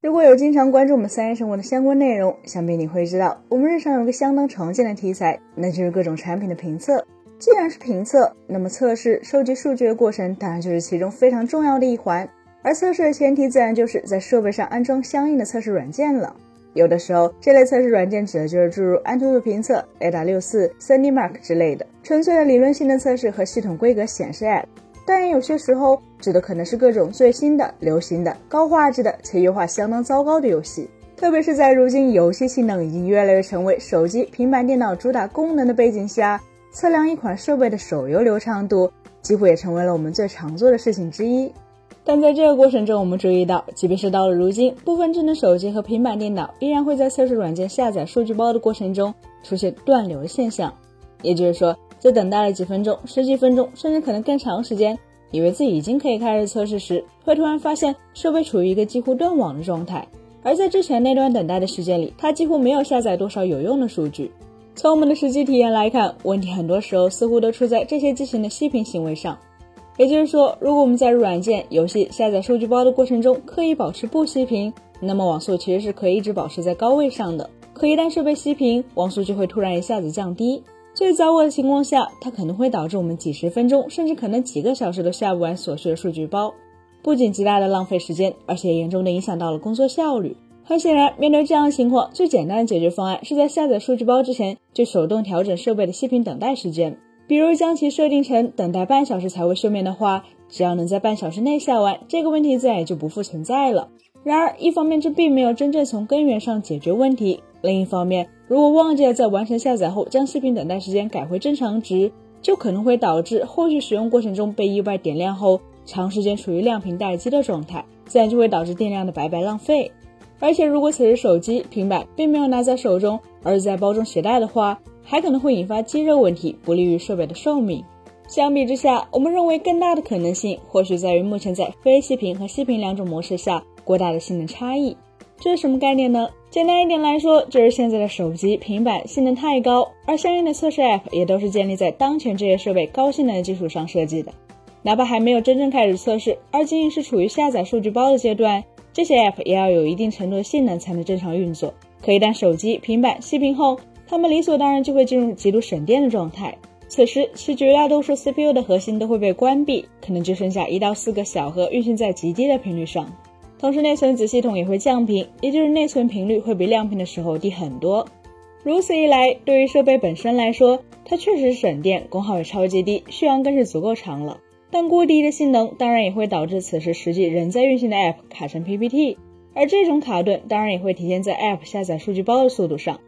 如果有经常关注我们三叶生活的相关内容，想必你会知道，我们日常有个相当常见的题材，那就是各种产品的评测。既然是评测，那么测试、收集数据的过程当然就是其中非常重要的一环。而测试的前提自然就是在设备上安装相应的测试软件了。有的时候，这类测试软件指的就是诸如安兔兔评测、Ada 六四、3D Mark 之类的纯粹的理论性的测试和系统规格显示 App。但也，有些时候指的可能是各种最新的、流行的、高画质的且优化相当糟糕的游戏。特别是在如今游戏性能已经越来越成为手机、平板电脑主打功能的背景下，测量一款设备的手游流畅度，几乎也成为了我们最常做的事情之一。但在这个过程中，我们注意到，即便是到了如今，部分智能手机和平板电脑依然会在测试软件下载数据包的过程中出现断流现象，也就是说。在等待了几分钟、十几分钟，甚至可能更长时间，以为自己已经可以开始测试时，会突然发现设备处于一个几乎断网的状态。而在之前那段等待的时间里，它几乎没有下载多少有用的数据。从我们的实际体验来看，问题很多时候似乎都出在这些机型的熄屏行为上。也就是说，如果我们在软件、游戏下载数据包的过程中刻意保持不熄屏，那么网速其实是可以一直保持在高位上的。可一旦设备熄屏，网速就会突然一下子降低。最糟糕的情况下，它可能会导致我们几十分钟，甚至可能几个小时都下不完所需的数据包，不仅极大的浪费时间，而且严重的影响到了工作效率。很显然，面对这样的情况，最简单的解决方案是在下载数据包之前就手动调整设备的熄屏等待时间，比如将其设定成等待半小时才会休眠的话，只要能在半小时内下完，这个问题自然也就不复存在了。然而，一方面这并没有真正从根源上解决问题，另一方面。如果忘记了在完成下载后将熄屏等待时间改回正常值，就可能会导致后续使用过程中被意外点亮后，长时间处于亮屏待机的状态，自然就会导致电量的白白浪费。而且如果此时手机、平板并没有拿在手中，而是在包中携带的话，还可能会引发积热问题，不利于设备的寿命。相比之下，我们认为更大的可能性或许在于目前在非熄屏和熄屏两种模式下过大的性能差异。这是什么概念呢？简单一点来说，就是现在的手机、平板性能太高，而相应的测试 App 也都是建立在当前这些设备高性能的基础上设计的。哪怕还没有真正开始测试，而仅仅是处于下载数据包的阶段，这些 App 也要有一定程度的性能才能正常运作。可一旦手机、平板熄屏后，它们理所当然就会进入极度省电的状态。此时，其绝大多数 CPU 的核心都会被关闭，可能就剩下一到四个小核运行在极低的频率上。同时，内存子系统也会降频，也就是内存频率会比亮屏的时候低很多。如此一来，对于设备本身来说，它确实省电，功耗也超级低，续航更是足够长了。但过低的性能当然也会导致此时实际仍在运行的 App 卡成 PPT，而这种卡顿当然也会体现在 App 下载数据包的速度上。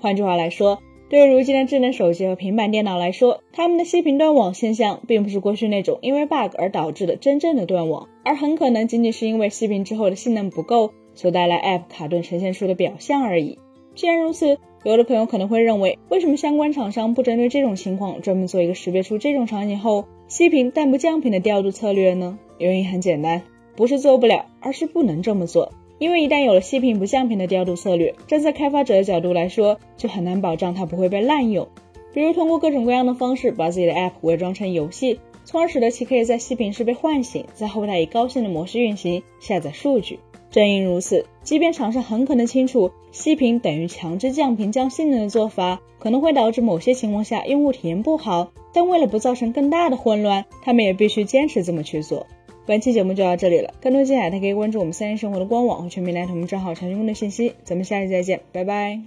换句话来说，对于如今的智能手机和平板电脑来说，它们的熄屏断网现象，并不是过去那种因为 bug 而导致的真正的断网，而很可能仅仅是因为熄屏之后的性能不够所带来 App 卡顿呈现出的表象而已。既然如此，有的朋友可能会认为，为什么相关厂商不针对这种情况专门做一个识别出这种场景后熄屏但不降频的调度策略呢？原因很简单，不是做不了，而是不能这么做。因为一旦有了熄屏不降频的调度策略，站在开发者的角度来说，就很难保障它不会被滥用。比如通过各种各样的方式把自己的 App 伪装成游戏，从而使得其可以在息屏时被唤醒，在后台以高性能模式运行下载数据。正因如此，即便厂商很可能清楚息屏等于强制降频降性能的做法可能会导致某些情况下用户体验不好，但为了不造成更大的混乱，他们也必须坚持这么去做。本期节目就到这里了，更多精彩，大家可以关注我们三人生活的官网和全民来同账号查询更多信息。咱们下期再见，拜拜。